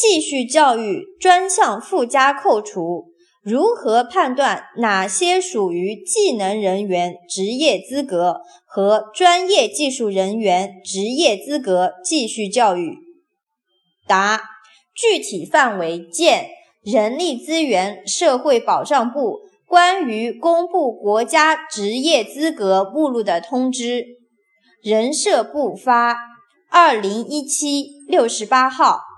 继续教育专项附加扣除。如何判断哪些属于技能人员职业资格和专业技术人员职业资格继续教育？答具体范围见。人力资源社会保障部关于公布国家职业资格目录的通知。人社部发二零一七六十八号。